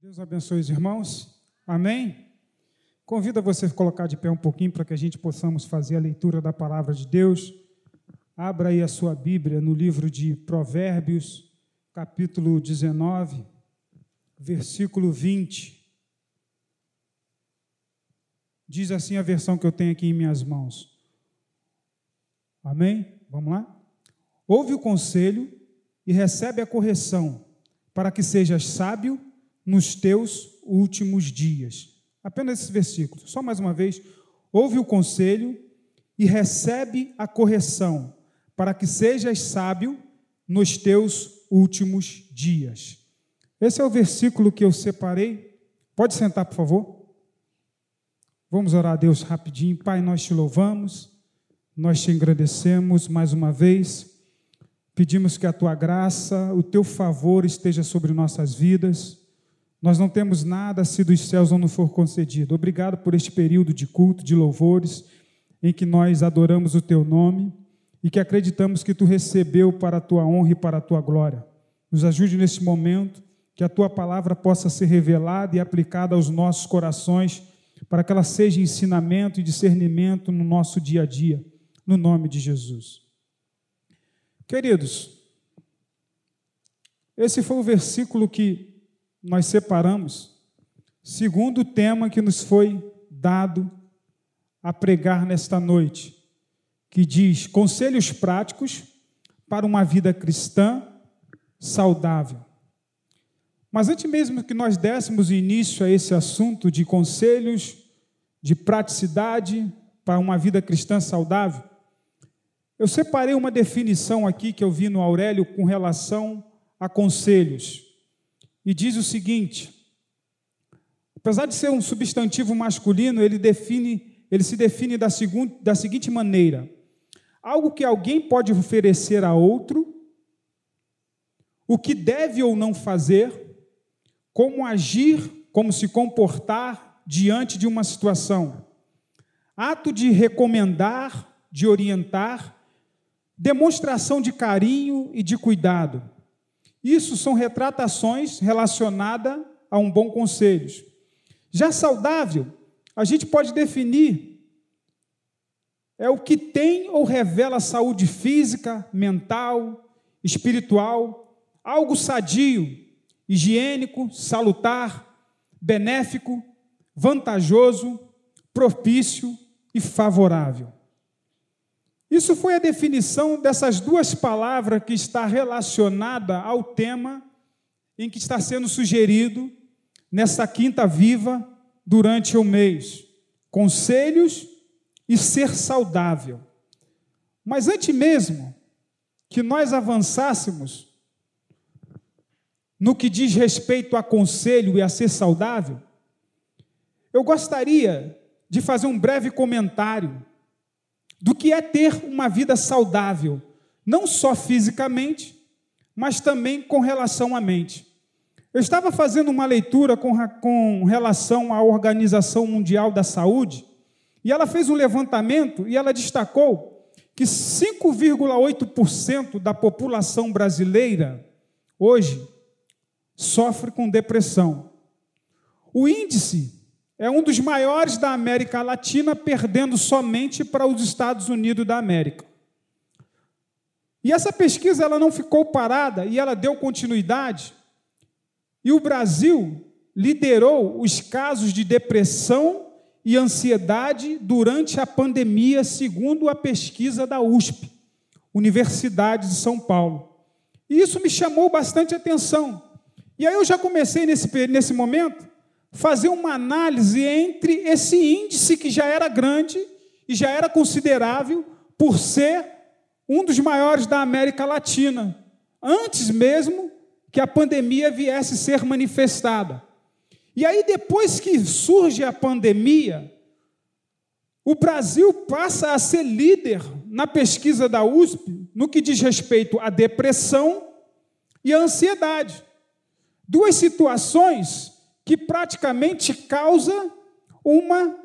Deus abençoe os irmãos. Amém? Convido você a colocar de pé um pouquinho para que a gente possamos fazer a leitura da palavra de Deus. Abra aí a sua Bíblia no livro de Provérbios, capítulo 19, versículo 20. Diz assim a versão que eu tenho aqui em minhas mãos. Amém? Vamos lá? Ouve o conselho e recebe a correção, para que sejas sábio nos teus últimos dias. Apenas esse versículo, só mais uma vez. Ouve o conselho e recebe a correção, para que sejas sábio nos teus últimos dias. Esse é o versículo que eu separei. Pode sentar, por favor. Vamos orar a Deus rapidinho. Pai, nós te louvamos, nós te agradecemos mais uma vez. Pedimos que a tua graça, o teu favor esteja sobre nossas vidas. Nós não temos nada se dos céus não nos for concedido. Obrigado por este período de culto, de louvores, em que nós adoramos o teu nome e que acreditamos que tu recebeu para a tua honra e para a tua glória. Nos ajude neste momento, que a tua palavra possa ser revelada e aplicada aos nossos corações, para que ela seja ensinamento e discernimento no nosso dia a dia, no nome de Jesus. Queridos, esse foi o versículo que nós separamos, segundo o tema que nos foi dado a pregar nesta noite, que diz conselhos práticos para uma vida cristã saudável. Mas antes mesmo que nós dessemos início a esse assunto de conselhos, de praticidade para uma vida cristã saudável, eu separei uma definição aqui que eu vi no Aurélio com relação a conselhos e diz o seguinte: apesar de ser um substantivo masculino, ele define, ele se define da, segun, da seguinte maneira: algo que alguém pode oferecer a outro, o que deve ou não fazer, como agir, como se comportar diante de uma situação, ato de recomendar, de orientar, demonstração de carinho e de cuidado isso são retratações relacionadas a um bom conselho. Já saudável, a gente pode definir é o que tem ou revela saúde física, mental, espiritual, algo sadio, higiênico, salutar, benéfico, vantajoso, propício e favorável. Isso foi a definição dessas duas palavras que está relacionada ao tema em que está sendo sugerido nessa quinta viva durante o mês: conselhos e ser saudável. Mas antes mesmo que nós avançássemos no que diz respeito a conselho e a ser saudável, eu gostaria de fazer um breve comentário do que é ter uma vida saudável, não só fisicamente, mas também com relação à mente. Eu estava fazendo uma leitura com, com relação à Organização Mundial da Saúde, e ela fez um levantamento e ela destacou que 5,8% da população brasileira hoje sofre com depressão. O índice é um dos maiores da América Latina, perdendo somente para os Estados Unidos da América. E essa pesquisa ela não ficou parada e ela deu continuidade. E o Brasil liderou os casos de depressão e ansiedade durante a pandemia, segundo a pesquisa da USP, Universidade de São Paulo. E isso me chamou bastante atenção. E aí eu já comecei nesse, nesse momento fazer uma análise entre esse índice que já era grande e já era considerável por ser um dos maiores da América Latina, antes mesmo que a pandemia viesse ser manifestada. E aí, depois que surge a pandemia, o Brasil passa a ser líder na pesquisa da USP no que diz respeito à depressão e à ansiedade. Duas situações que praticamente causa uma,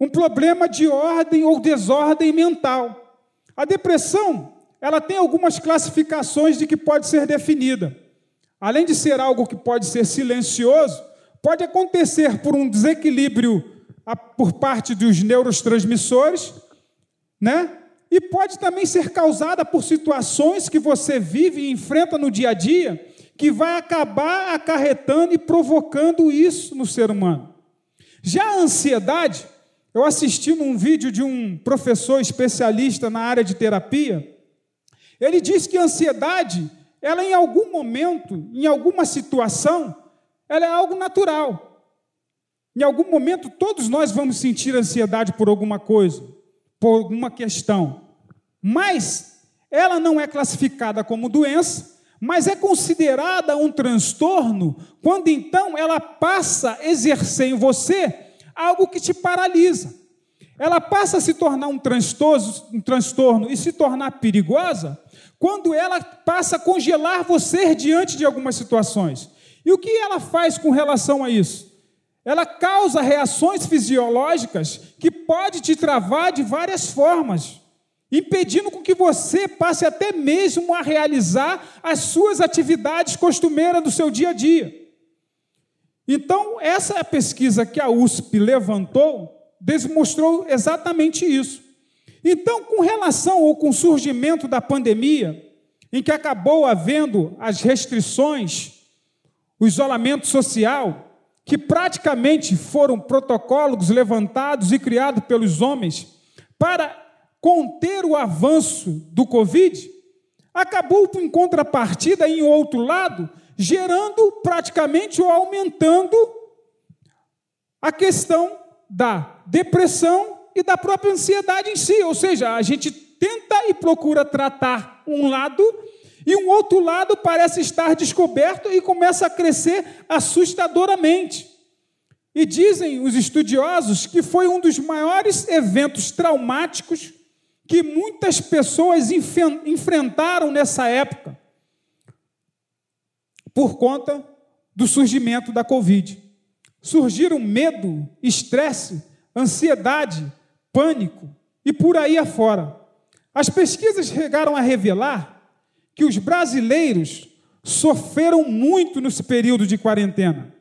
um problema de ordem ou desordem mental. A depressão, ela tem algumas classificações de que pode ser definida. Além de ser algo que pode ser silencioso, pode acontecer por um desequilíbrio por parte dos neurotransmissores, né? E pode também ser causada por situações que você vive e enfrenta no dia a dia, que vai acabar acarretando e provocando isso no ser humano. Já a ansiedade, eu assisti num vídeo de um professor especialista na área de terapia, ele diz que a ansiedade, ela em algum momento, em alguma situação, ela é algo natural. Em algum momento, todos nós vamos sentir ansiedade por alguma coisa, por alguma questão. Mas ela não é classificada como doença, mas é considerada um transtorno quando então ela passa a exercer em você algo que te paralisa. Ela passa a se tornar um transtorno, um transtorno e se tornar perigosa quando ela passa a congelar você diante de algumas situações. E o que ela faz com relação a isso? Ela causa reações fisiológicas que pode te travar de várias formas, impedindo com que você passe até mesmo a realizar as suas atividades costumeiras do seu dia a dia. Então, essa pesquisa que a USP levantou, demonstrou exatamente isso. Então, com relação ao com o surgimento da pandemia, em que acabou havendo as restrições, o isolamento social, que praticamente foram protocolos levantados e criados pelos homens para conter o avanço do Covid, acabou em contrapartida, em outro lado, gerando praticamente ou aumentando a questão da depressão e da própria ansiedade em si. Ou seja, a gente tenta e procura tratar um lado e um outro lado parece estar descoberto e começa a crescer assustadoramente. E dizem os estudiosos que foi um dos maiores eventos traumáticos que muitas pessoas enfrentaram nessa época, por conta do surgimento da Covid. Surgiram medo, estresse, ansiedade, pânico e por aí afora. As pesquisas chegaram a revelar que os brasileiros sofreram muito nesse período de quarentena.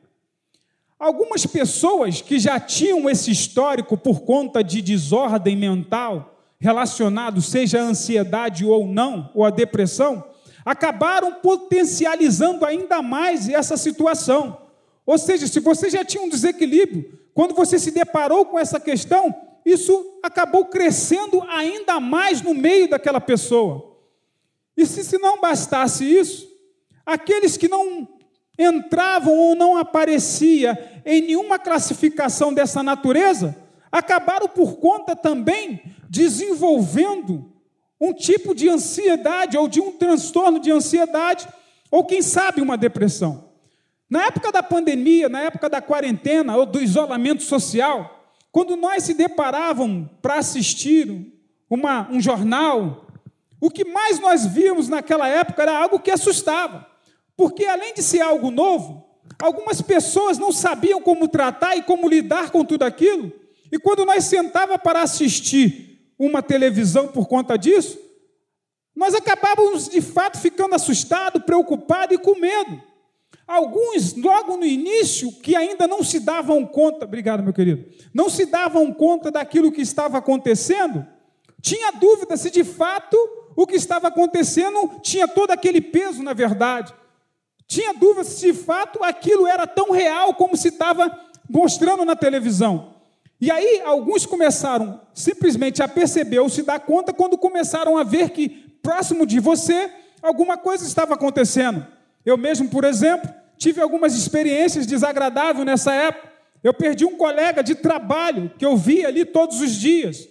Algumas pessoas que já tinham esse histórico por conta de desordem mental relacionado, seja a ansiedade ou não, ou a depressão, acabaram potencializando ainda mais essa situação. Ou seja, se você já tinha um desequilíbrio, quando você se deparou com essa questão, isso acabou crescendo ainda mais no meio daquela pessoa. E se, se não bastasse isso, aqueles que não entravam ou não aparecia em nenhuma classificação dessa natureza, acabaram por conta também desenvolvendo um tipo de ansiedade ou de um transtorno de ansiedade, ou quem sabe uma depressão. Na época da pandemia, na época da quarentena ou do isolamento social, quando nós se deparávamos para assistir uma, um jornal, o que mais nós vimos naquela época era algo que assustava, porque além de ser algo novo, algumas pessoas não sabiam como tratar e como lidar com tudo aquilo, e quando nós sentava para assistir uma televisão por conta disso, nós acabávamos de fato ficando assustados, preocupados e com medo. Alguns, logo no início, que ainda não se davam conta, obrigado, meu querido, não se davam conta daquilo que estava acontecendo, tinha dúvida se de fato o que estava acontecendo tinha todo aquele peso, na verdade. Tinha dúvida se de fato aquilo era tão real como se estava mostrando na televisão. E aí alguns começaram simplesmente a perceber ou se dar conta quando começaram a ver que próximo de você alguma coisa estava acontecendo. Eu mesmo, por exemplo, tive algumas experiências desagradáveis nessa época. Eu perdi um colega de trabalho que eu via ali todos os dias.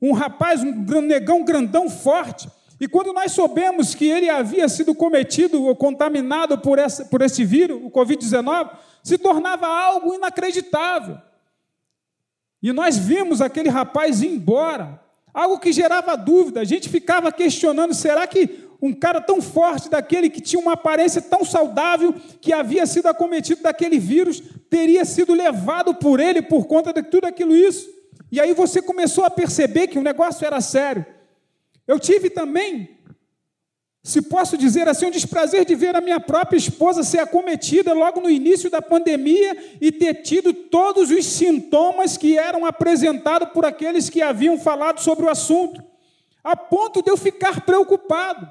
Um rapaz, um negão grandão forte, e quando nós soubemos que ele havia sido cometido ou contaminado por, essa, por esse vírus, o Covid-19, se tornava algo inacreditável. E nós vimos aquele rapaz ir embora, algo que gerava dúvida. A gente ficava questionando: será que um cara tão forte, daquele que tinha uma aparência tão saudável, que havia sido acometido daquele vírus, teria sido levado por ele por conta de tudo aquilo isso? E aí você começou a perceber que o negócio era sério. Eu tive também se posso dizer assim, um desprazer de ver a minha própria esposa ser acometida logo no início da pandemia e ter tido todos os sintomas que eram apresentados por aqueles que haviam falado sobre o assunto, a ponto de eu ficar preocupado.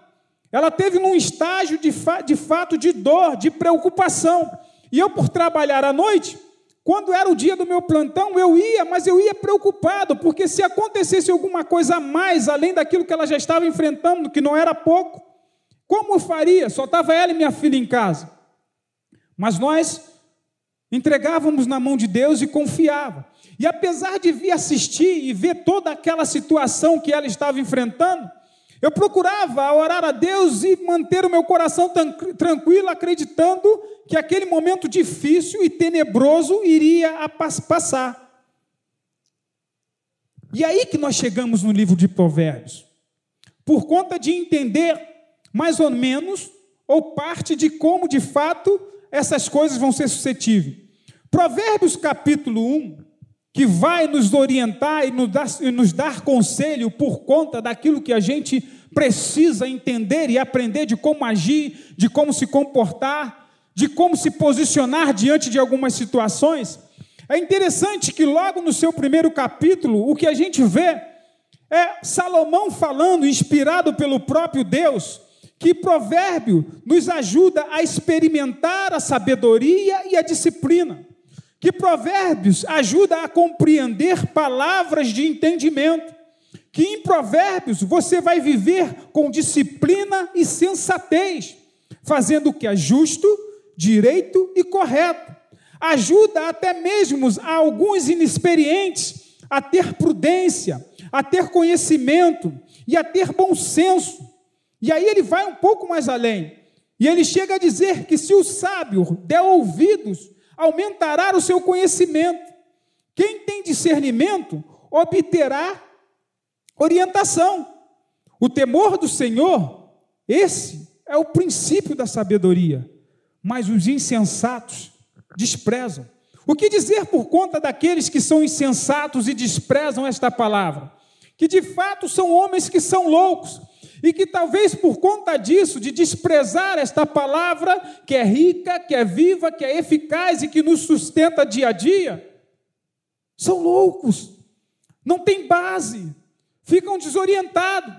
Ela teve num estágio de, fa de fato de dor, de preocupação. E eu, por trabalhar à noite, quando era o dia do meu plantão, eu ia, mas eu ia preocupado, porque se acontecesse alguma coisa a mais, além daquilo que ela já estava enfrentando, que não era pouco, como faria? Só estava ela e minha filha em casa. Mas nós entregávamos na mão de Deus e confiava. E apesar de vir assistir e ver toda aquela situação que ela estava enfrentando, eu procurava orar a Deus e manter o meu coração tranquilo, acreditando que aquele momento difícil e tenebroso iria passar. E aí que nós chegamos no livro de Provérbios. Por conta de entender mais ou menos, ou parte de como de fato essas coisas vão ser suscetíveis. Provérbios capítulo 1, que vai nos orientar e nos, dar, e nos dar conselho por conta daquilo que a gente precisa entender e aprender de como agir, de como se comportar, de como se posicionar diante de algumas situações. É interessante que logo no seu primeiro capítulo, o que a gente vê é Salomão falando, inspirado pelo próprio Deus, que provérbio nos ajuda a experimentar a sabedoria e a disciplina. Que provérbios ajuda a compreender palavras de entendimento. Que em provérbios você vai viver com disciplina e sensatez, fazendo o que é justo, direito e correto. Ajuda até mesmo a alguns inexperientes a ter prudência, a ter conhecimento e a ter bom senso e aí ele vai um pouco mais além. E ele chega a dizer que se o sábio der ouvidos, aumentará o seu conhecimento. Quem tem discernimento obterá orientação. O temor do Senhor, esse é o princípio da sabedoria. Mas os insensatos desprezam. O que dizer por conta daqueles que são insensatos e desprezam esta palavra? Que de fato são homens que são loucos, e que talvez por conta disso, de desprezar esta palavra que é rica, que é viva, que é eficaz e que nos sustenta dia a dia, são loucos, não tem base, ficam desorientados.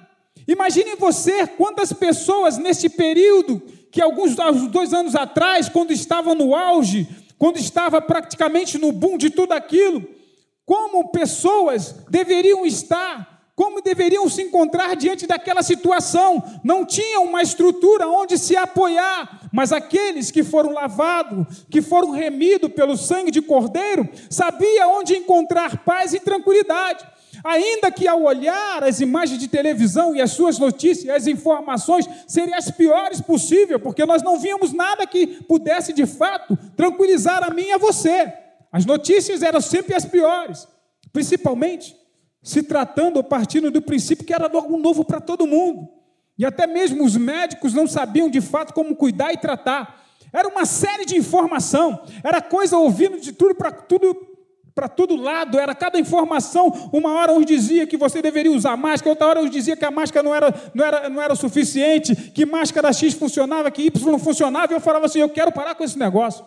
Imagine você quantas pessoas neste período, que alguns dois anos atrás, quando estavam no auge, quando estava praticamente no boom de tudo aquilo, como pessoas deveriam estar como deveriam se encontrar diante daquela situação. Não tinham uma estrutura onde se apoiar, mas aqueles que foram lavados, que foram remidos pelo sangue de Cordeiro, sabiam onde encontrar paz e tranquilidade. Ainda que ao olhar as imagens de televisão e as suas notícias, as informações seriam as piores possível, porque nós não víamos nada que pudesse de fato tranquilizar a mim e a você. As notícias eram sempre as piores, principalmente se tratando ou partindo do princípio que era algo novo para todo mundo. E até mesmo os médicos não sabiam de fato como cuidar e tratar. Era uma série de informação, era coisa ouvindo de tudo para tudo para todo lado, era cada informação. Uma hora uns dizia que você deveria usar máscara, outra hora uns dizia que a máscara não era, não era, não era suficiente, que máscara X funcionava, que Y não funcionava, e eu falava assim: eu quero parar com esse negócio.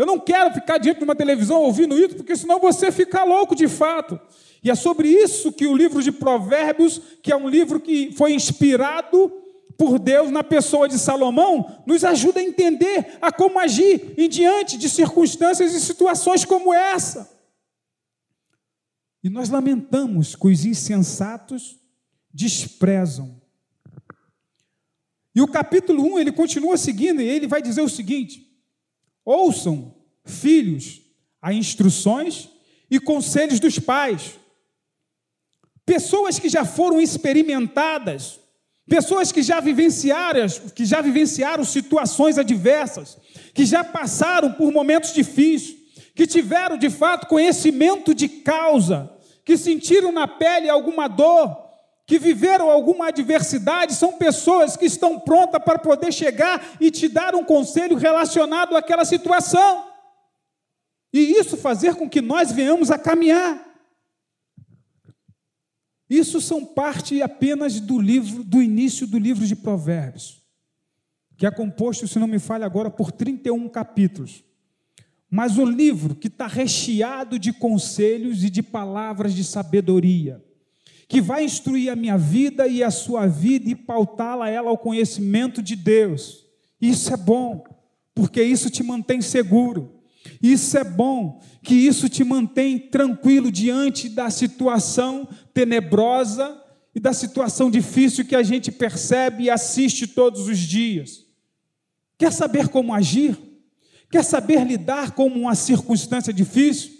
Eu não quero ficar diante de uma televisão ouvindo isso, porque senão você fica louco de fato. E é sobre isso que o livro de Provérbios, que é um livro que foi inspirado por Deus na pessoa de Salomão, nos ajuda a entender a como agir em diante de circunstâncias e situações como essa. E nós lamentamos que os insensatos desprezam. E o capítulo 1, ele continua seguindo, e ele vai dizer o seguinte: Ouçam, filhos, as instruções e conselhos dos pais. Pessoas que já foram experimentadas, pessoas que já vivenciaram, que já vivenciaram situações adversas, que já passaram por momentos difíceis, que tiveram de fato conhecimento de causa, que sentiram na pele alguma dor, que viveram alguma adversidade, são pessoas que estão prontas para poder chegar e te dar um conselho relacionado àquela situação. E isso fazer com que nós venhamos a caminhar. Isso são parte apenas do livro, do início do livro de Provérbios, que é composto, se não me falha agora, por 31 capítulos. Mas o livro que está recheado de conselhos e de palavras de sabedoria, que vai instruir a minha vida e a sua vida e pautá-la ela ao conhecimento de Deus. Isso é bom, porque isso te mantém seguro. Isso é bom, que isso te mantém tranquilo diante da situação tenebrosa e da situação difícil que a gente percebe e assiste todos os dias. Quer saber como agir? Quer saber lidar com uma circunstância difícil?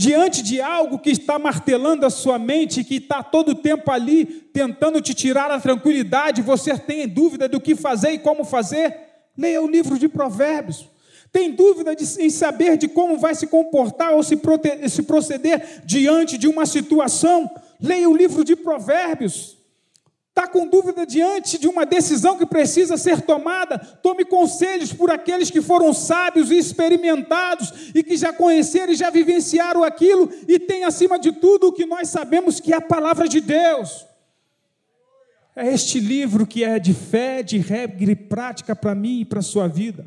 Diante de algo que está martelando a sua mente, que está todo o tempo ali tentando te tirar a tranquilidade, você tem dúvida do que fazer e como fazer? Leia o livro de Provérbios. Tem dúvida de, em saber de como vai se comportar ou se, prote, se proceder diante de uma situação? Leia o livro de Provérbios. Está com dúvida diante de uma decisão que precisa ser tomada? Tome conselhos por aqueles que foram sábios e experimentados e que já conheceram e já vivenciaram aquilo e tem acima de tudo o que nós sabemos que é a palavra de Deus. É este livro que é de fé, de regra e prática para mim e para a sua vida.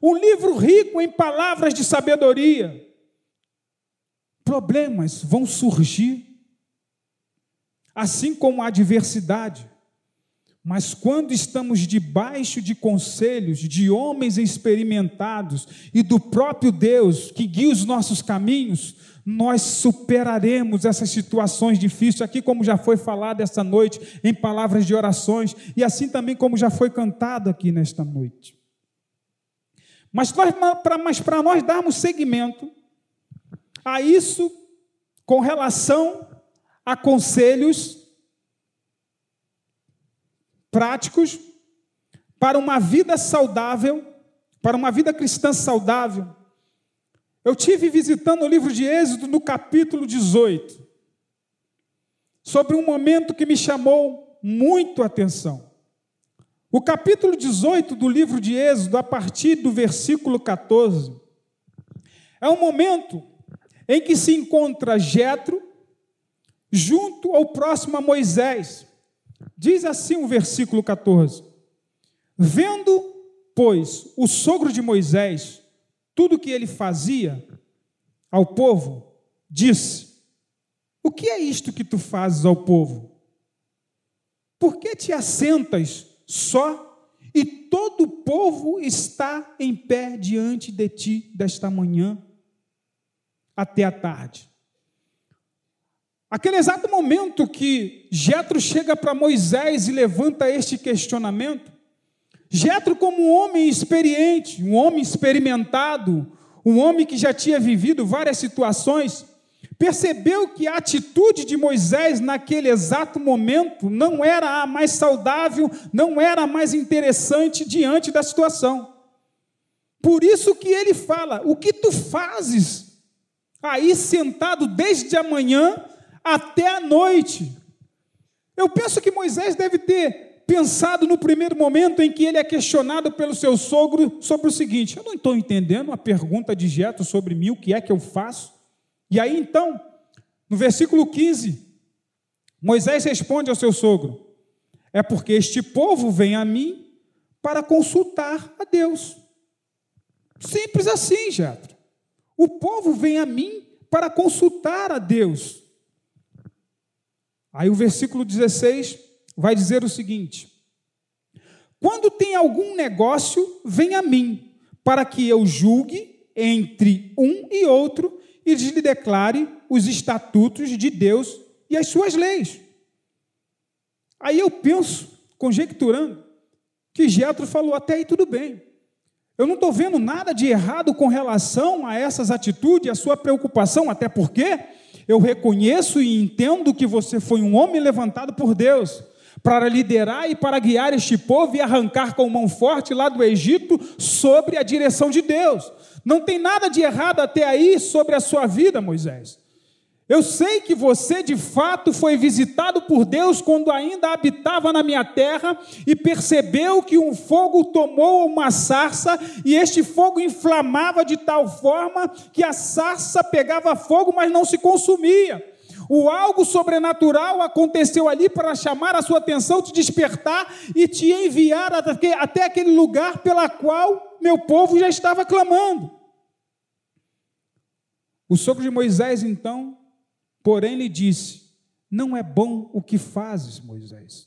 Um livro rico em palavras de sabedoria. Problemas vão surgir, assim como a adversidade. Mas quando estamos debaixo de conselhos de homens experimentados e do próprio Deus que guia os nossos caminhos, nós superaremos essas situações difíceis, aqui como já foi falado esta noite, em palavras de orações, e assim também como já foi cantado aqui nesta noite. Mas para nós darmos seguimento a isso com relação a conselhos práticos para uma vida saudável, para uma vida cristã saudável. Eu tive visitando o livro de Êxodo no capítulo 18, sobre um momento que me chamou muito a atenção. O capítulo 18 do livro de Êxodo, a partir do versículo 14, é um momento em que se encontra Jetro junto ao próximo a Moisés. Diz assim o versículo 14: Vendo, pois, o sogro de Moisés, tudo o que ele fazia ao povo, disse: O que é isto que tu fazes ao povo? Por que te assentas só, e todo o povo está em pé diante de ti desta manhã até a tarde. Aquele exato momento que Jetro chega para Moisés e levanta este questionamento, Jetro como um homem experiente, um homem experimentado, um homem que já tinha vivido várias situações, percebeu que a atitude de Moisés naquele exato momento não era a mais saudável, não era a mais interessante diante da situação. Por isso que ele fala: o que tu fazes aí sentado desde a manhã até a noite? Eu penso que Moisés deve ter pensado no primeiro momento em que ele é questionado pelo seu sogro sobre o seguinte: eu não estou entendendo a pergunta de Jeto sobre mim, o que é que eu faço? E aí então, no versículo 15, Moisés responde ao seu sogro: É porque este povo vem a mim para consultar a Deus. Simples assim, Jetro. O povo vem a mim para consultar a Deus. Aí o versículo 16 vai dizer o seguinte: Quando tem algum negócio, vem a mim, para que eu julgue entre um e outro e lhe declare os estatutos de Deus e as suas leis. Aí eu penso, conjecturando, que Jetro falou até aí tudo bem. Eu não estou vendo nada de errado com relação a essas atitudes, a sua preocupação, até porque eu reconheço e entendo que você foi um homem levantado por Deus para liderar e para guiar este povo e arrancar com mão forte lá do Egito sobre a direção de Deus. Não tem nada de errado até aí sobre a sua vida, Moisés. Eu sei que você de fato foi visitado por Deus quando ainda habitava na minha terra e percebeu que um fogo tomou uma sarça e este fogo inflamava de tal forma que a sarça pegava fogo, mas não se consumia. O algo sobrenatural aconteceu ali para chamar a sua atenção, te despertar e te enviar até aquele lugar pela qual meu povo já estava clamando. O sogro de Moisés, então, porém, lhe disse: Não é bom o que fazes, Moisés.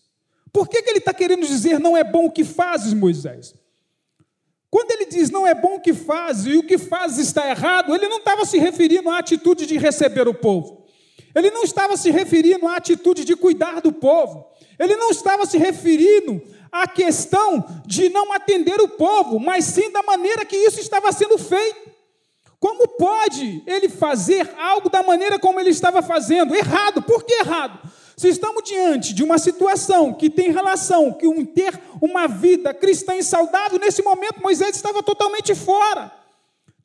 Por que, que ele está querendo dizer não é bom o que fazes, Moisés? Quando ele diz não é bom o que fazes e o que fazes está errado, ele não estava se referindo à atitude de receber o povo. Ele não estava se referindo à atitude de cuidar do povo. Ele não estava se referindo à questão de não atender o povo, mas sim da maneira que isso estava sendo feito. Como pode ele fazer algo da maneira como ele estava fazendo? Errado. Por que errado? Se estamos diante de uma situação que tem relação com ter uma vida cristã e saudável, nesse momento Moisés estava totalmente fora.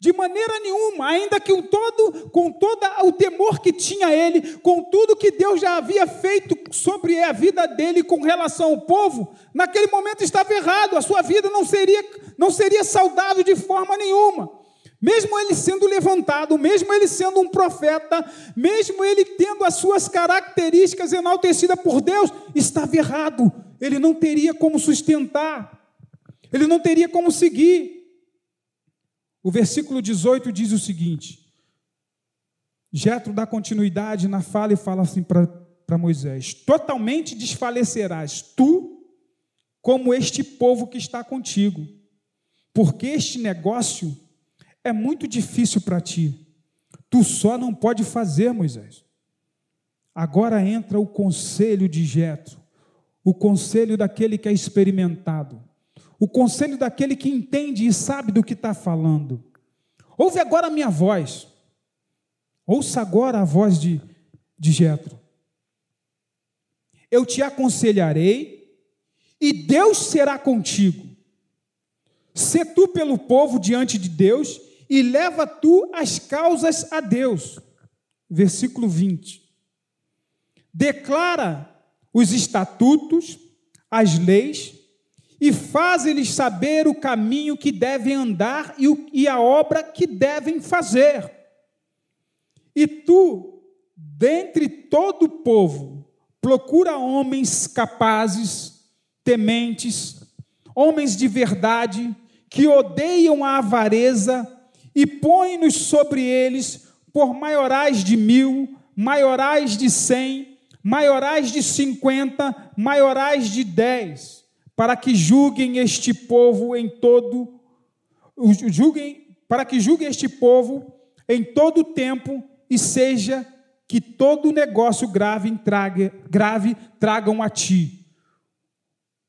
De maneira nenhuma, ainda que todo, com todo o temor que tinha ele, com tudo que Deus já havia feito sobre a vida dele com relação ao povo, naquele momento estava errado, a sua vida não seria, não seria saudável de forma nenhuma. Mesmo ele sendo levantado, mesmo ele sendo um profeta, mesmo ele tendo as suas características enaltecidas por Deus, estava errado. Ele não teria como sustentar, ele não teria como seguir. O versículo 18 diz o seguinte: Jetro dá continuidade na fala e fala assim para Moisés: Totalmente desfalecerás tu, como este povo que está contigo, porque este negócio é muito difícil para ti. Tu só não pode fazer, Moisés. Agora entra o conselho de Jetro, o conselho daquele que é experimentado, o conselho daquele que entende e sabe do que está falando. Ouve agora a minha voz. Ouça agora a voz de, Jetro. Eu te aconselharei e Deus será contigo. Se tu pelo povo diante de Deus e leva tu as causas a Deus. Versículo 20. Declara os estatutos, as leis, e faz-lhes saber o caminho que devem andar e a obra que devem fazer. E tu, dentre todo o povo, procura homens capazes, tementes, homens de verdade, que odeiam a avareza e põe-nos sobre eles por maiorais de mil, maiorais de cem, maiorais de cinquenta, maiorais de dez, para que julguem este povo em todo, julguem, para que julguem este povo em todo o tempo e seja que todo negócio grave, traga, grave tragam a ti.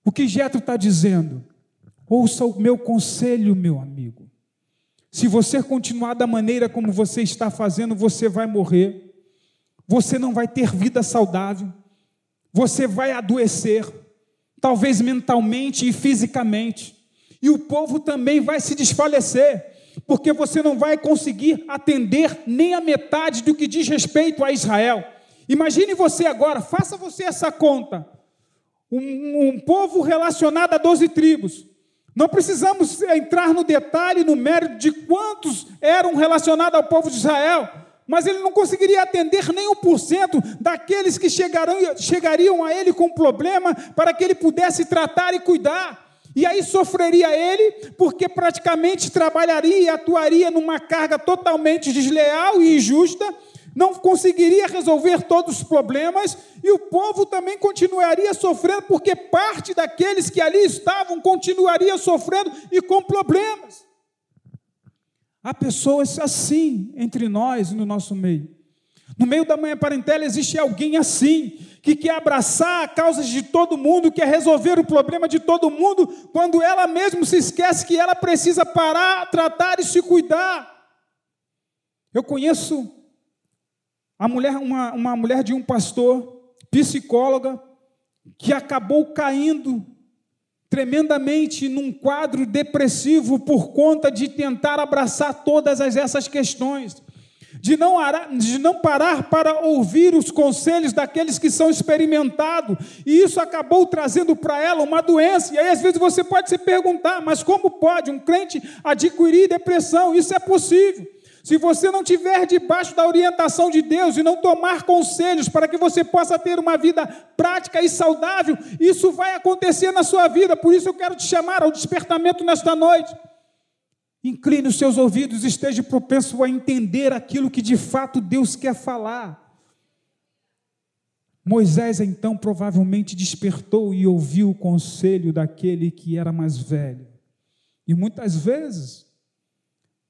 O que Jetro está dizendo? Ouça o meu conselho, meu amigo. Se você continuar da maneira como você está fazendo, você vai morrer, você não vai ter vida saudável, você vai adoecer, talvez mentalmente e fisicamente, e o povo também vai se desfalecer, porque você não vai conseguir atender nem a metade do que diz respeito a Israel. Imagine você agora, faça você essa conta. Um, um povo relacionado a 12 tribos, não precisamos entrar no detalhe, no mérito de quantos eram relacionados ao povo de Israel, mas ele não conseguiria atender nem um por cento daqueles que chegarão, chegariam a ele com problema para que ele pudesse tratar e cuidar. E aí sofreria ele, porque praticamente trabalharia e atuaria numa carga totalmente desleal e injusta, não conseguiria resolver todos os problemas e o povo também continuaria sofrendo, porque parte daqueles que ali estavam continuaria sofrendo e com problemas. Há pessoas assim entre nós e no nosso meio. No meio da manhã parentela existe alguém assim, que quer abraçar a causa de todo mundo, quer resolver o problema de todo mundo, quando ela mesma se esquece que ela precisa parar, tratar e se cuidar. Eu conheço a mulher, uma, uma mulher de um pastor, psicóloga, que acabou caindo tremendamente num quadro depressivo por conta de tentar abraçar todas essas questões, de não, de não parar para ouvir os conselhos daqueles que são experimentados, e isso acabou trazendo para ela uma doença. E aí, às vezes, você pode se perguntar: mas como pode um crente adquirir depressão? Isso é possível. Se você não tiver debaixo da orientação de Deus e não tomar conselhos para que você possa ter uma vida prática e saudável, isso vai acontecer na sua vida. Por isso eu quero te chamar ao despertamento nesta noite. Incline os seus ouvidos, esteja propenso a entender aquilo que de fato Deus quer falar. Moisés então provavelmente despertou e ouviu o conselho daquele que era mais velho. E muitas vezes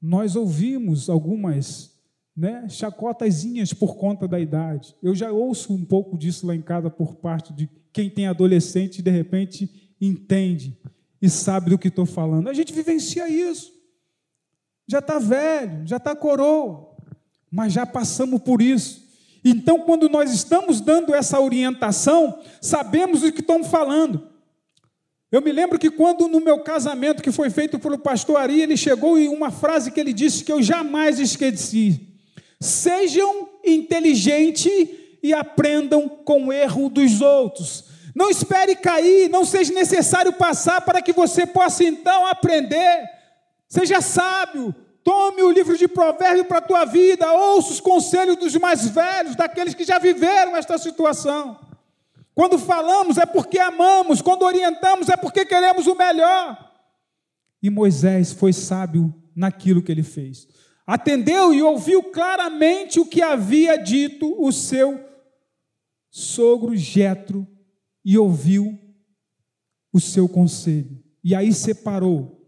nós ouvimos algumas né, chacotazinhas por conta da idade. Eu já ouço um pouco disso lá em casa por parte de quem tem adolescente e de repente entende e sabe do que estou falando. A gente vivencia isso. Já está velho, já está coroa, mas já passamos por isso. Então, quando nós estamos dando essa orientação, sabemos o que estamos falando. Eu me lembro que quando no meu casamento que foi feito pelo pastor Ari, ele chegou e uma frase que ele disse que eu jamais esqueci: Sejam inteligentes e aprendam com o erro dos outros. Não espere cair, não seja necessário passar para que você possa então aprender. Seja sábio, Tome o livro de provérbio para a tua vida, ouça os conselhos dos mais velhos, daqueles que já viveram esta situação. Quando falamos é porque amamos, quando orientamos é porque queremos o melhor. E Moisés foi sábio naquilo que ele fez. Atendeu e ouviu claramente o que havia dito o seu sogro Jetro e ouviu o seu conselho. E aí separou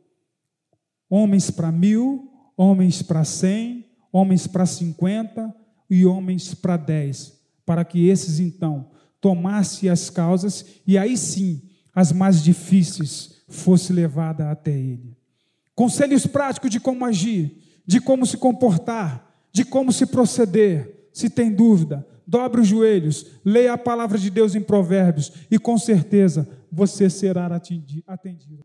homens para mil, homens para cem, homens para cinquenta e homens para dez, para que esses então tomassem as causas e aí sim as mais difíceis fosse levada até ele. Conselhos práticos de como agir, de como se comportar, de como se proceder. Se tem dúvida, dobre os joelhos, leia a palavra de Deus em Provérbios e com certeza você será atendido.